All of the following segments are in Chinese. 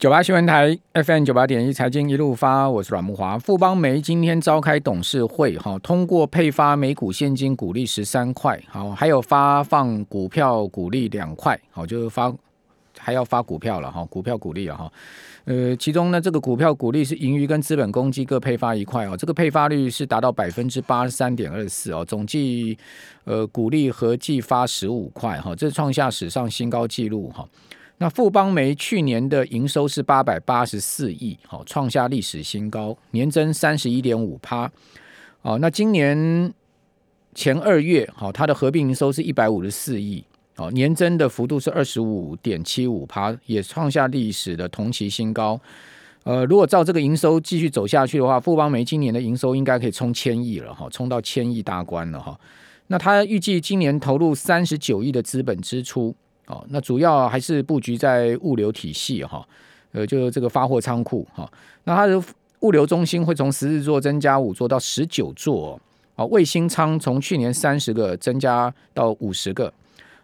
九八新闻台 FM 九八点一财经一路发，我是阮慕华。富邦媒今天召开董事会，哈，通过配发每股现金股利十三块，好，还有发放股票股利两块，好，就是发还要发股票了哈，股票股利了哈。呃，其中呢，这个股票股利是盈余跟资本公积各配发一块哦，这个配发率是达到百分之八十三点二四哦，总计呃股利合计发十五块哈，这创下史上新高纪录哈。那富邦煤去年的营收是八百八十四亿，好，创下历史新高，年增三十一点五趴。哦，那今年前二月，好，它的合并营收是一百五十四亿，哦，年增的幅度是二十五点七五趴，也创下历史的同期新高。呃，如果照这个营收继续走下去的话，富邦煤今年的营收应该可以冲千亿了，哈，冲到千亿大关了，哈。那他预计今年投入三十九亿的资本支出。哦，那主要还是布局在物流体系哈，呃，就这个发货仓库哈。那它的物流中心会从十四座增加五座到十九座哦。卫星仓从去年三十个增加到五十个。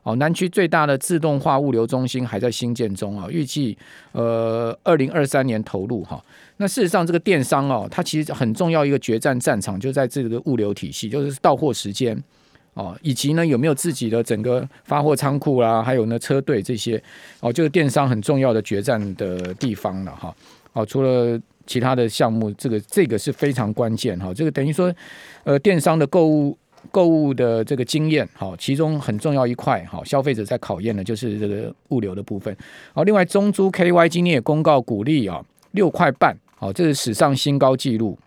哦，南区最大的自动化物流中心还在兴建中啊，预计呃二零二三年投入哈。那事实上，这个电商哦，它其实很重要一个决战战场就在这个物流体系，就是到货时间。哦，以及呢，有没有自己的整个发货仓库啦，还有呢车队这些哦，就是电商很重要的决战的地方了哈。哦，除了其他的项目，这个这个是非常关键哈。这个等于说，呃，电商的购物购物的这个经验，好，其中很重要一块，好，消费者在考验的就是这个物流的部分。好，另外中珠 KY 今天也公告股利啊，六块半，好，这是史上新高纪录。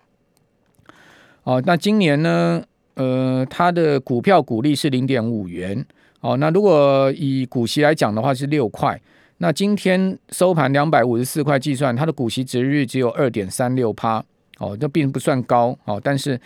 哦，那今年呢？呃，它的股票股利是零点五元，哦，那如果以股息来讲的话是六块，那今天收盘两百五十四块计算，它的股息值率只有二点三六趴，哦，这并不算高，哦，但是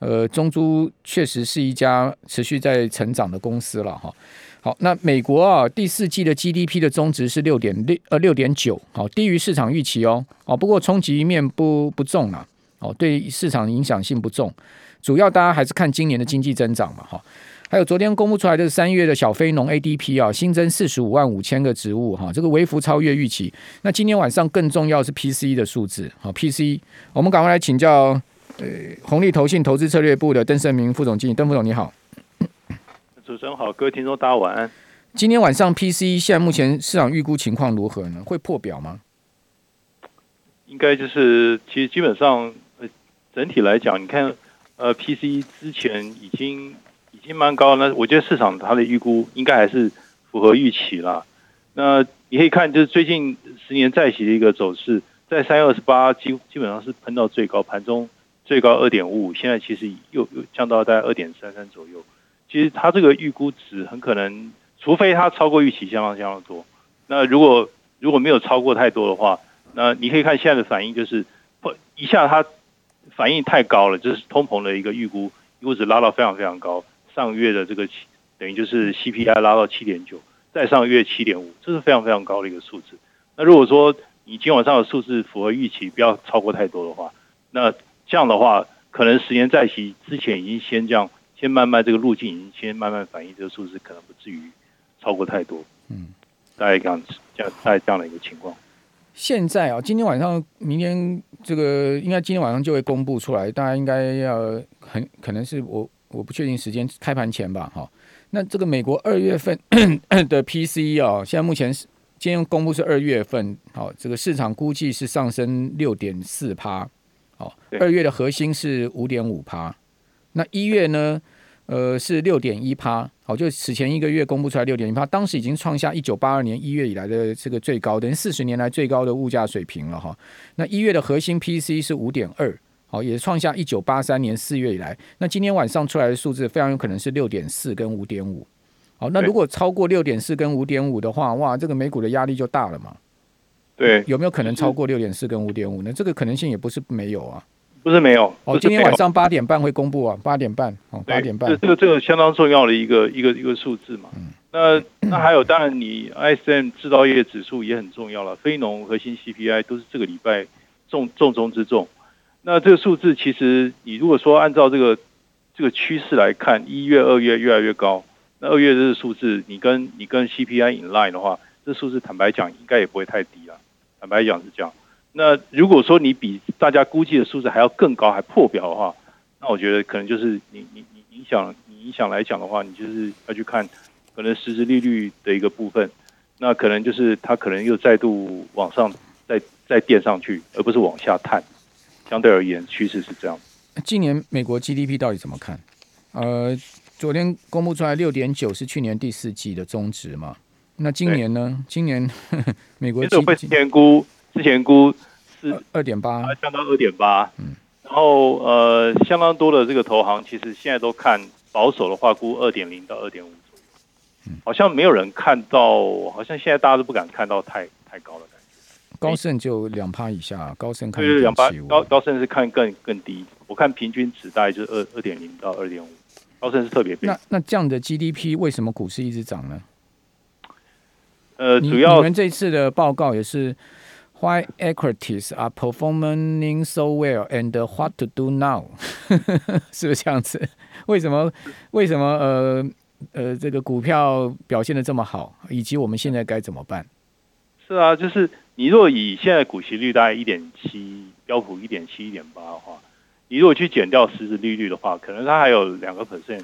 呃，中租确实是一家持续在成长的公司了，哈、好，那美国啊第四季的 GDP 的中值是六点六呃六点九，好，低于市场预期哦，哦，不过冲击面不不重了，哦，对市场影响性不重。主要大家还是看今年的经济增长嘛，哈，还有昨天公布出来的三月的小非农 ADP 啊，新增四十五万五千个职务，哈，这个微幅超越预期。那今天晚上更重要是 PCE 的数字，好，PCE，我们赶快来请教，呃，红利投信投资策略部的邓胜明副总经理，邓副总你好。主持人好，各位听众大家晚安。今天晚上 PCE 现在目前市场预估情况如何呢？会破表吗？应该就是，其实基本上，呃，整体来讲，你看。呃，PC 之前已经已经蛮高，那我觉得市场它的预估应该还是符合预期啦。那你可以看，就是最近十年债息的一个走势，在三月二十八基基本上是喷到最高，盘中最高二点五五，现在其实又又降到大概二点三三左右。其实它这个预估值很可能，除非它超过预期相当相当多。那如果如果没有超过太多的话，那你可以看现在的反应，就是不一下它。反应太高了，就是通膨的一个预估，预估值拉到非常非常高。上个月的这个等于就是 CPI 拉到七点九，再上月七点五，这是非常非常高的一个数字。那如果说你今晚上的数字符合预期，不要超过太多的话，那这样的话，可能十年债息之前已经先这样，先慢慢这个路径已经先慢慢反映这个数字，可能不至于超过太多。嗯，大概这样子，这样大概这样的一个情况。现在啊，今天晚上、明天这个应该今天晚上就会公布出来，大家应该要很可能是我我不确定时间开盘前吧，哈。那这个美国二月份 的 PCE 啊，现在目前是今天公布是二月份，好，这个市场估计是上升六点四趴，好，二月的核心是五点五趴，那一月呢？呃，是六点一趴，好，就此前一个月公布出来六点一趴，当时已经创下一九八二年一月以来的这个最高，等于四十年来最高的物价水平了哈。那一月的核心 PCE 是五点二，好，也创下一九八三年四月以来。那今天晚上出来的数字非常有可能是六点四跟五点五，好，那如果超过六点四跟五点五的话，哇，这个美股的压力就大了嘛。对，有没有可能超过六点四跟五点五呢？这个可能性也不是没有啊。不是没有哦，今天晚上八点半会公布啊，八点半哦，八点半，这这个这个相当重要的一个一个一个数字嘛。嗯，那那还有，当然你 ISM 制造业指数也很重要了，非农核心 CPI 都是这个礼拜重重中之重。那这个数字其实你如果说按照这个这个趋势来看，一月、二月越来越高，那二月这个数字你跟你跟 CPI in line 的话，这数字坦白讲应该也不会太低啊。坦白讲是这样。那如果说你比大家估计的数字还要更高，还破表的话，那我觉得可能就是你你你影响你影响来讲的话，你就是要去看可能实质利率的一个部分，那可能就是它可能又再度往上再再垫上去，而不是往下探。相对而言，趋势是这样。今年美国 GDP 到底怎么看？呃，昨天公布出来六点九是去年第四季的中值嘛？那今年呢？今年 美国 GDP 之前估之前估是二点八，降到二点八。嗯，然后呃，相当多的这个投行其实现在都看保守的话，估二点零到二点五左右。嗯，好像没有人看到，好像现在大家都不敢看到太太高的感觉。高盛就两趴以下，高盛看两趴，高高盛是看更更低。我看平均值大概就是二二点零到二点五，高盛是特别。那那这样的 GDP 为什么股市一直涨呢？呃，主要你们这次的报告也是，Why equities are performing so well and what to do now？是不是这样子？为什么为什么呃呃这个股票表现的这么好，以及我们现在该怎么办？是啊，就是你若以现在股息率大概一点七，标普一点七、一点八的话。你如果去减掉实质利率的话，可能它还有两个 percent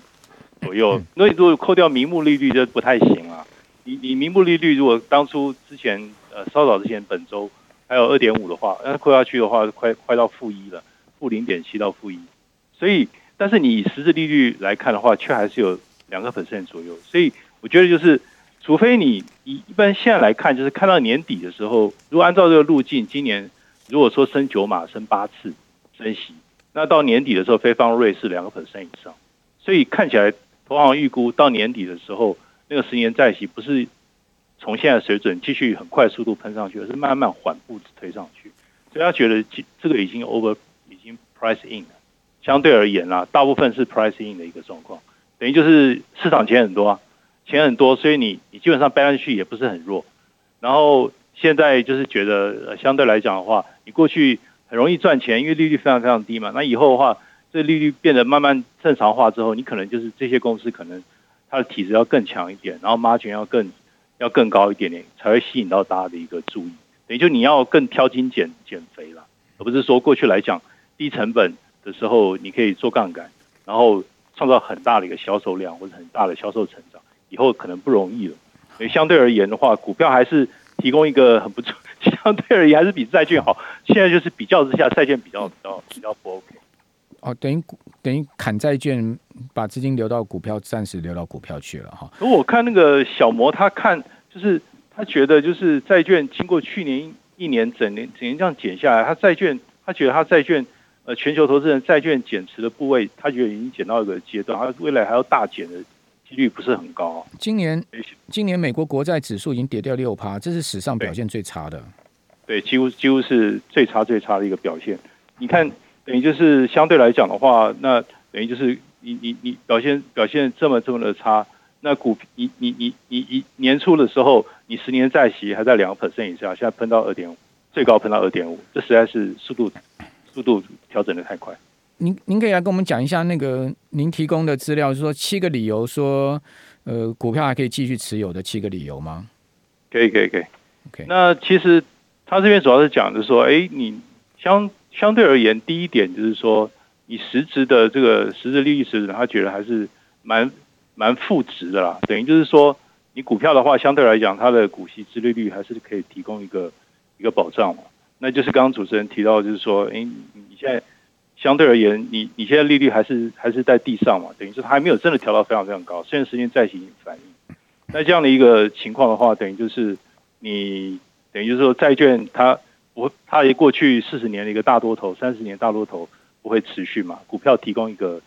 左右。那如果扣掉名目利率，就不太行啊。你你名目利率如果当初之前呃稍早之前本周还有二点五的话，那扣下去的话，快快到负一了，负零点七到负一。所以，但是你以实质利率来看的话，却还是有两个 percent 左右。所以，我觉得就是，除非你一一般现在来看，就是看到年底的时候，如果按照这个路径，今年如果说升九码升八次升息。那到年底的时候，非方瑞是两个 percent 以上，所以看起来投行预估到年底的时候，那个十年债息不是从现在水准继续很快速度喷上去，而是慢慢缓步子推上去。所以他觉得这这个已经 over，已经 price in 了。相对而言啦，大部分是 price in 的一个状况，等于就是市场钱很多啊，钱很多，所以你你基本上掰上去也不是很弱。然后现在就是觉得相对来讲的话，你过去。很容易赚钱，因为利率非常非常低嘛。那以后的话，这利率变得慢慢正常化之后，你可能就是这些公司可能它的体质要更强一点，然后 margin 要更要更高一点点，才会吸引到大家的一个注意。等于就你要更挑精减减肥了，而不是说过去来讲低成本的时候你可以做杠杆，然后创造很大的一个销售量或者很大的销售成长，以后可能不容易了。所以相对而言的话，股票还是提供一个很不错。相对而言还是比债券好，现在就是比较之下，债券比较比较比较不 OK。哦，等于等于砍债券，把资金流到股票，暂时流到股票去了哈。如果我看那个小摩，他看就是他觉得就是债券经过去年一年整年整年这样减下来，他债券他觉得他债券呃全球投资人债券减持的部位，他觉得已经减到一个阶段，他未来还要大减的。几率不是很高。今年，今年美国国债指数已经跌掉六趴，这是史上表现最差的。对，几乎几乎是最差最差的一个表现。你看，等于就是相对来讲的话，那等于就是你你你表现表现这么这么的差，那股你你你你你年初的时候，你十年债息还在两个 percent 以下，现在喷到二点五，最高喷到二点五，这实在是速度速度调整的太快。您您可以来跟我们讲一下那个您提供的资料，是说七个理由说，呃，股票还可以继续持有的七个理由吗？可以可以可以。OK，那其实他这边主要是讲的是说，哎，你相相对而言，第一点就是说，你实质的这个实质利率实质，他觉得还是蛮蛮负值的啦。等于就是说，你股票的话，相对来讲，它的股息支利率还是可以提供一个一个保障嘛。那就是刚刚主持人提到，就是说，哎，你现在。相对而言，你你现在利率还是还是在地上嘛，等于是它还没有真的调到非常非常高，现在十年债息反映。那这样的一个情况的话，等于就是你等于就是说债券它我它也过去四十年的一个大多头，三十年大多头不会持续嘛，股票提供一个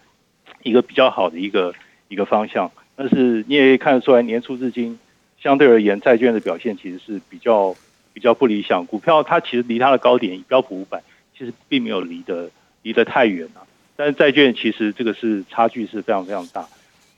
一个比较好的一个一个方向。但是你也可以看得出来，年初至今相对而言，债券的表现其实是比较比较不理想。股票它其实离它的高点标普五百其实并没有离得。离得太远了，但是债券其实这个是差距是非常非常大。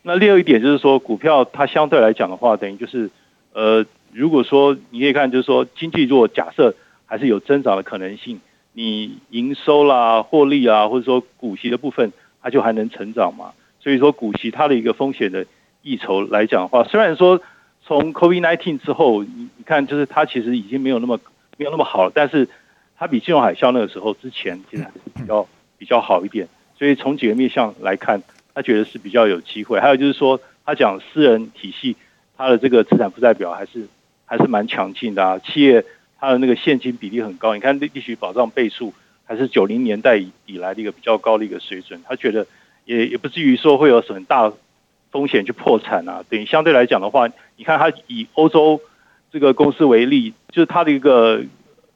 那另外一点就是说，股票它相对来讲的话，等于就是，呃，如果说你可以看，就是说经济如果假设还是有增长的可能性，你营收啦、获利啊，或者说股息的部分，它就还能成长嘛。所以说股息它的一个风险的溢酬来讲的话，虽然说从 COVID-19 之后，你你看就是它其实已经没有那么没有那么好了，但是它比金融海啸那个时候之前其实还是比较比较好一点。所以从几个面向来看，他觉得是比较有机会。还有就是说，他讲私人体系，它的这个资产负债表还是还是蛮强劲的啊。企业它的那个现金比例很高，你看利息保障倍数还是九零年代以以来的一个比较高的一个水准。他觉得也也不至于说会有很大风险去破产啊。等于相对来讲的话，你看他以欧洲这个公司为例，就是他的一个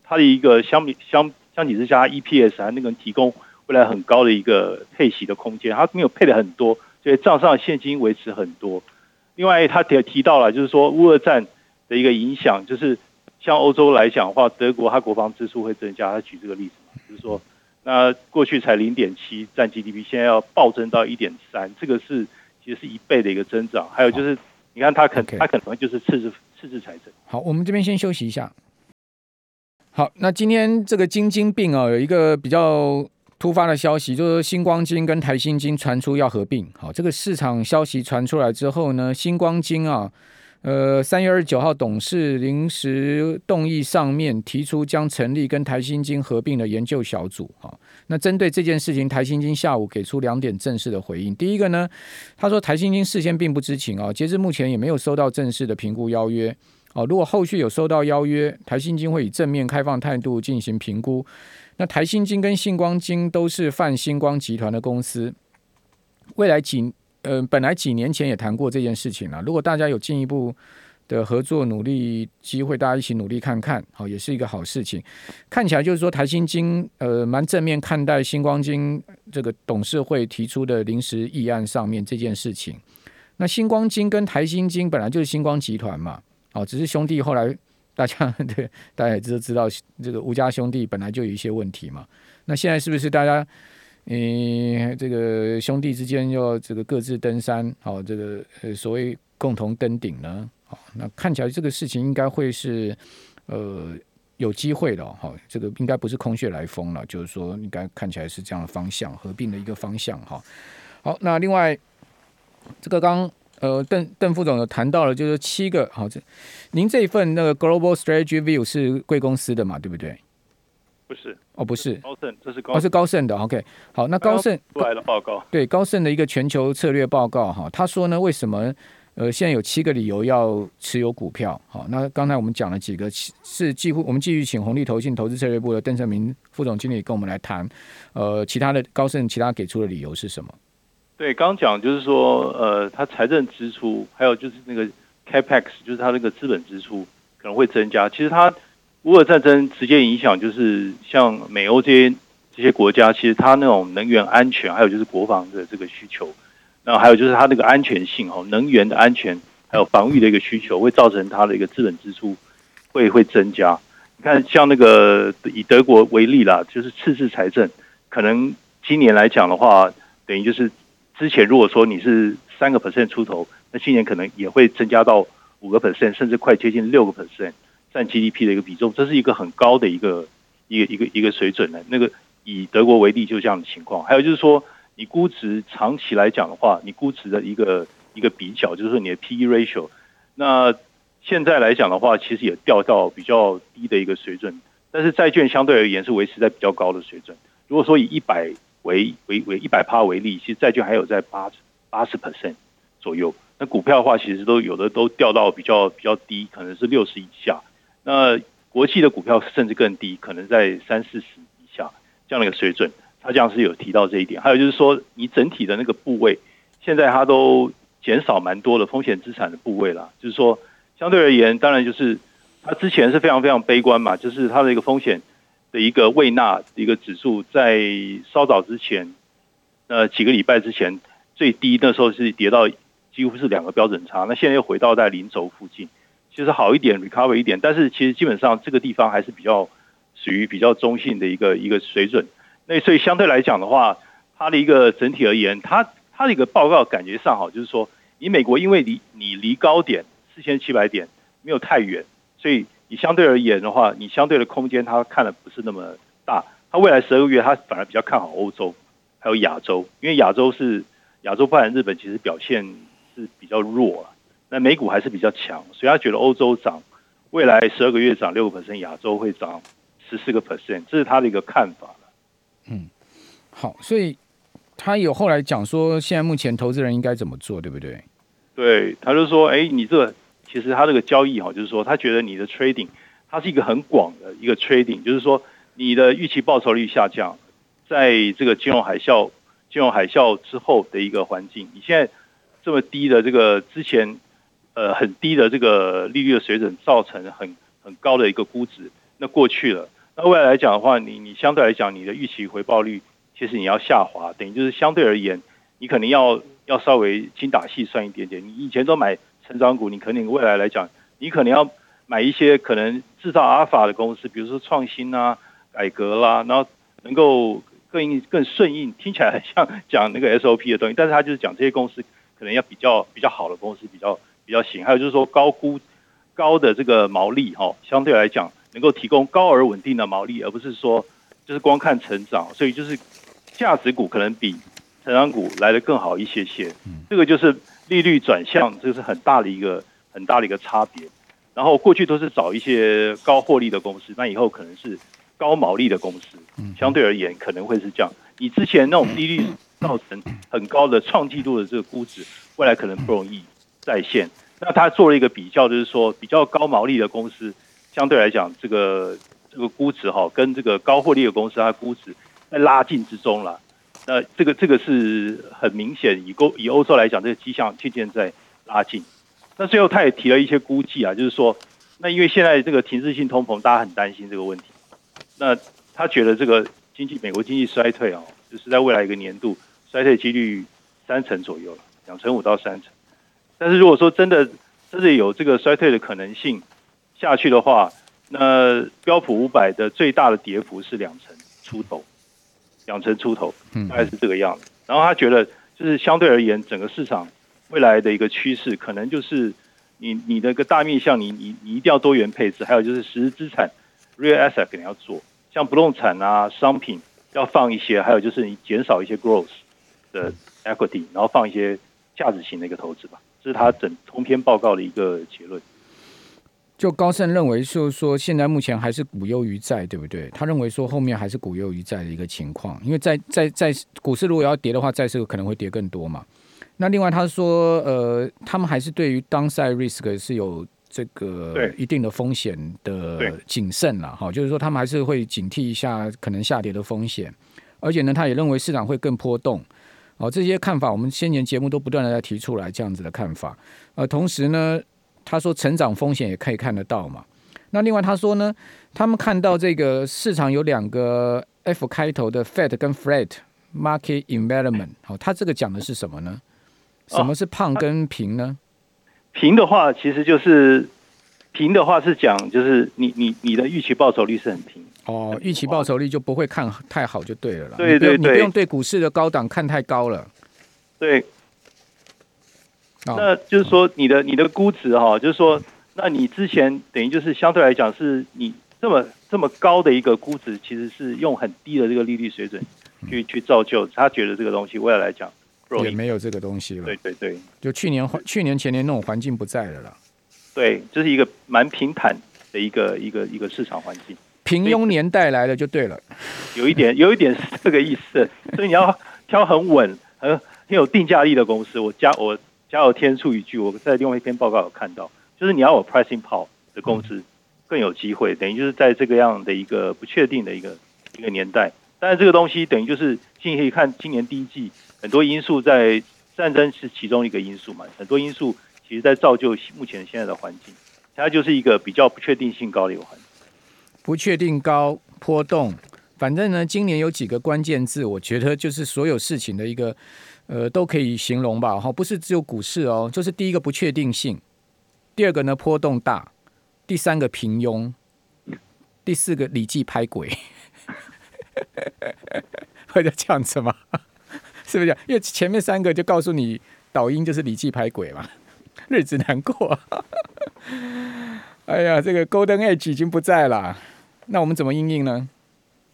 他的一个相比相相比之下，EPS 还那个提供。未来很高的一个配息的空间，他没有配的很多，所以账上现金维持很多。另外，他提提到了，就是说乌俄战的一个影响，就是像欧洲来讲的话，德国它国防支出会增加。他举这个例子嘛，就是说，那过去才零点七占 GDP，现在要暴增到一点三，这个是其实是一倍的一个增长。还有就是，你看它可它可能就是赤字赤字财政。好，我们这边先休息一下。好，那今天这个晶晶病啊，有一个比较。突发的消息就是星光金跟台新金传出要合并，好，这个市场消息传出来之后呢，星光金啊，呃，三月二十九号董事临时动议上面提出将成立跟台新金合并的研究小组，啊，那针对这件事情，台新金下午给出两点正式的回应。第一个呢，他说台新金事先并不知情啊，截至目前也没有收到正式的评估邀约，哦，如果后续有收到邀约，台新金会以正面开放态度进行评估。那台新金跟信光金都是泛星光集团的公司，未来几呃本来几年前也谈过这件事情了。如果大家有进一步的合作努力机会，大家一起努力看看，好，也是一个好事情。看起来就是说台新金呃蛮正面看待星光金这个董事会提出的临时议案上面这件事情。那星光金跟台新金本来就是星光集团嘛，好，只是兄弟后来。大家 对，大家也知知道，这个吴家兄弟本来就有一些问题嘛。那现在是不是大家，嗯，这个兄弟之间要这个各自登山，好，这个呃所谓共同登顶呢？好，那看起来这个事情应该会是呃有机会的，哈，这个应该不是空穴来风了，就是说应该看起来是这样的方向，合并的一个方向，哈。好，那另外这个刚。呃，邓邓副总有谈到了，就是七个好，这您这一份那个 Global Strategy View 是贵公司的嘛？对不对？不是，哦，不是，高盛，这是高，哦，是高盛的。OK，好，那高盛出来的报告，对高盛的一个全球策略报告哈，他说呢，为什么呃现在有七个理由要持有股票？好，那刚才我们讲了几个，是几乎我们继续请红利投信投资策略部的邓胜明副总经理跟我们来谈，呃，其他的高盛其他给出的理由是什么？对，刚讲就是说，呃，他财政支出，还有就是那个 capex，就是他那个资本支出可能会增加。其实它乌俄战争直接影响就是像美欧这些这些国家，其实它那种能源安全，还有就是国防的这个需求，那还有就是它那个安全性哦，能源的安全，还有防御的一个需求，会造成它的一个资本支出会会增加。你看，像那个以德国为例啦，就是赤字财政，可能今年来讲的话，等于就是。之前如果说你是三个 percent 出头，那今年可能也会增加到五个 percent，甚至快接近六个 percent 占 GDP 的一个比重，这是一个很高的一个一个一个一个水准的。那个以德国为例，就这样的情况。还有就是说，你估值长期来讲的话，你估值的一个一个比较，就是说你的 PE ratio，那现在来讲的话，其实也掉到比较低的一个水准，但是债券相对而言是维持在比较高的水准。如果说以一百为为为一百趴为例，其实债券还有在八八十 percent 左右。那股票的话，其实都有的都掉到比较比较低，可能是六十以下。那国际的股票甚至更低，可能在三四十以下这样的一个水准。他这样是有提到这一点。还有就是说，你整体的那个部位，现在它都减少蛮多的风险资产的部位了。就是说，相对而言，当然就是它之前是非常非常悲观嘛，就是它的一个风险。的一个胃纳一个指数，在稍早之前，呃几个礼拜之前最低那时候是跌到几乎是两个标准差，那现在又回到在零轴附近，就是好一点 recover 一点，但是其实基本上这个地方还是比较属于比较中性的一个一个水准。那所以相对来讲的话，它的一个整体而言，它它的一个报告感觉上好，就是说你美国因为离你离高点四千七百点没有太远，所以。你相对而言的话，你相对的空间，它看的不是那么大。它未来十二个月，它反而比较看好欧洲，还有亚洲，因为亚洲是亚洲，包含日本，其实表现是比较弱，那美股还是比较强，所以他觉得欧洲涨，未来十二个月涨六个 percent，亚洲会涨十四个 percent，这是他的一个看法。嗯，好，所以他有后来讲说，现在目前投资人应该怎么做，对不对？对，他就说，哎，你这个其实他这个交易哈，就是说他觉得你的 trading 它是一个很广的一个 trading，就是说你的预期报酬率下降，在这个金融海啸、金融海啸之后的一个环境，你现在这么低的这个之前呃很低的这个利率的水准，造成很很高的一个估值，那过去了。那未来来讲的话，你你相对来讲，你的预期回报率其实你要下滑，等于就是相对而言，你可能要要稍微精打细算一点点。你以前都买成长股，你可能未来来讲，你可能要买一些可能制造阿尔法的公司，比如说创新啊、改革啦，然后能够更更顺应，听起来很像讲那个 SOP 的东西，但是他就是讲这些公司可能要比较比较好的公司，比较比较行。还有就是说高估高的这个毛利哈，相对来讲。能够提供高而稳定的毛利，而不是说就是光看成长，所以就是价值股可能比成长股来的更好一些些。这个就是利率转向，这个是很大的一个很大的一个差别。然后过去都是找一些高获利的公司，那以后可能是高毛利的公司，相对而言可能会是这样。你之前那种利率造成很高的创纪录的这个估值，未来可能不容易在线。那他做了一个比较，就是说比较高毛利的公司。相对来讲，这个这个估值哈，跟这个高获利的公司，它估值在拉近之中了。那这个这个是很明显，以欧以欧洲来讲，这个迹象渐渐在拉近。那最后他也提了一些估计啊，就是说，那因为现在这个停滞性通膨，大家很担心这个问题。那他觉得这个经济美国经济衰退啊，就是在未来一个年度衰退几率三成左右了，两成五到三成。但是如果说真的真的有这个衰退的可能性，下去的话，那标普五百的最大的跌幅是两成出头，两成出头，大概是这个样子。然后他觉得，就是相对而言，整个市场未来的一个趋势，可能就是你你的一个大面向，你你你一定要多元配置，还有就是实质资产 （real asset） 肯定要做，像不动产啊、商品要放一些，还有就是你减少一些 growth 的 equity，然后放一些价值型的一个投资吧。这是他整通篇报告的一个结论。就高盛认为，就是说现在目前还是股优于债，对不对？他认为说后面还是股优于债的一个情况，因为在在在股市如果要跌的话，债市可能会跌更多嘛。那另外他说，呃，他们还是对于 downside risk 是有这个一定的风险的谨慎了哈，就是说他们还是会警惕一下可能下跌的风险，而且呢，他也认为市场会更波动。哦，这些看法我们先前节目都不断的在提出来这样子的看法，呃，同时呢。他说成长风险也可以看得到嘛？那另外他说呢，他们看到这个市场有两个 F 开头的 Fat 跟 Flat Market Environment，好，他这个讲的是什么呢？什么是胖跟平呢？平的话其实就是平的话是讲就是你你你的预期报酬率是很平哦，预期报酬率就不会看太好就对了啦。对对对，你不用对股市的高档看太高了。对。那就是说，你的你的估值哈，就是说，那你之前等于就是相对来讲，是你这么这么高的一个估值，其实是用很低的这个利率水准去去造就，他觉得这个东西未来来讲也没有这个东西了。对对对，就去年去年前年那种环境不在了啦。对，这是一个蛮平坦的一个一个一个市场环境，平庸年代来了就对了，有一点有一点是这个意思，所以你要挑很稳、很很有定价力的公司。我加我。加我添醋一句，我在另外一篇报告有看到，就是你要有 pricing power 的公司更有机会，等于就是在这个样的一个不确定的一个一个年代，但是这个东西等于就是，今天可以看今年第一季很多因素在战争是其中一个因素嘛，很多因素其实在造就目前现在的环境，它就是一个比较不确定性高的一个环境，不确定高波动，反正呢，今年有几个关键字，我觉得就是所有事情的一个。呃，都可以形容吧，哈，不是只有股市哦，就是第一个不确定性，第二个呢波动大，第三个平庸，第四个礼记拍鬼，会这样子吗？是不是？因为前面三个就告诉你导音就是礼记拍鬼嘛，日子难过。哎呀，这个 Golden Age 已经不在了，那我们怎么应应呢？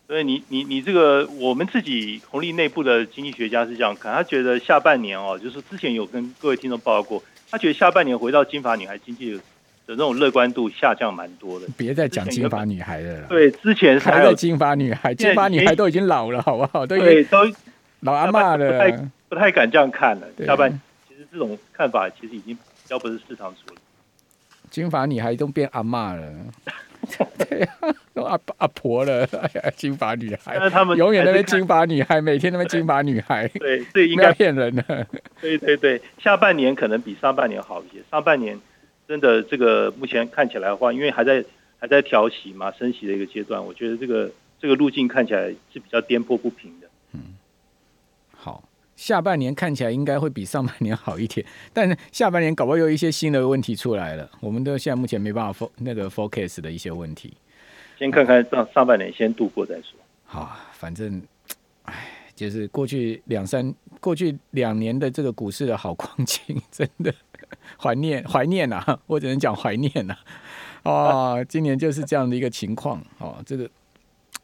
所以你你你这个，我们自己红利内部的经济学家是这样看，他觉得下半年哦，就是之前有跟各位听众报告过，他觉得下半年回到金发女孩经济的那种乐观度下降蛮多的。别再讲金发女孩了啦。对，之前还，还在金发女孩，金发女孩都已经老了，好不好？都对，都老阿妈了，不太不太敢这样看了。下半其实这种看法其实已经比较不是市场主流。金发女孩都变阿妈了，对呀、啊，都阿阿婆了。金发女孩，但是他们永远都是金发女孩，每天都是金发女孩。对，这应该骗人的。对对对，下半年可能比上半年好一些。上半年。真的，这个目前看起来的话，因为还在还在调息嘛，升息的一个阶段，我觉得这个这个路径看起来是比较颠簸不平的。嗯，好，下半年看起来应该会比上半年好一点，但是下半年搞不好又有一些新的问题出来了，我们都现在目前没办法 for 那个 focus 的一些问题。先看看上上半年先度过再说。好，反正，哎，就是过去两三过去两年的这个股市的好光景，真的。怀念 怀念呐、啊，我只能讲怀念呐、啊。哦，今年就是这样的一个情况哦。这个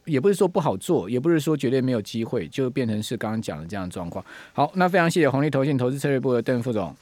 也不是说不好做，也不是说绝对没有机会，就变成是刚刚讲的这样的状况。好，那非常谢谢红利投信投资策略部的邓副总。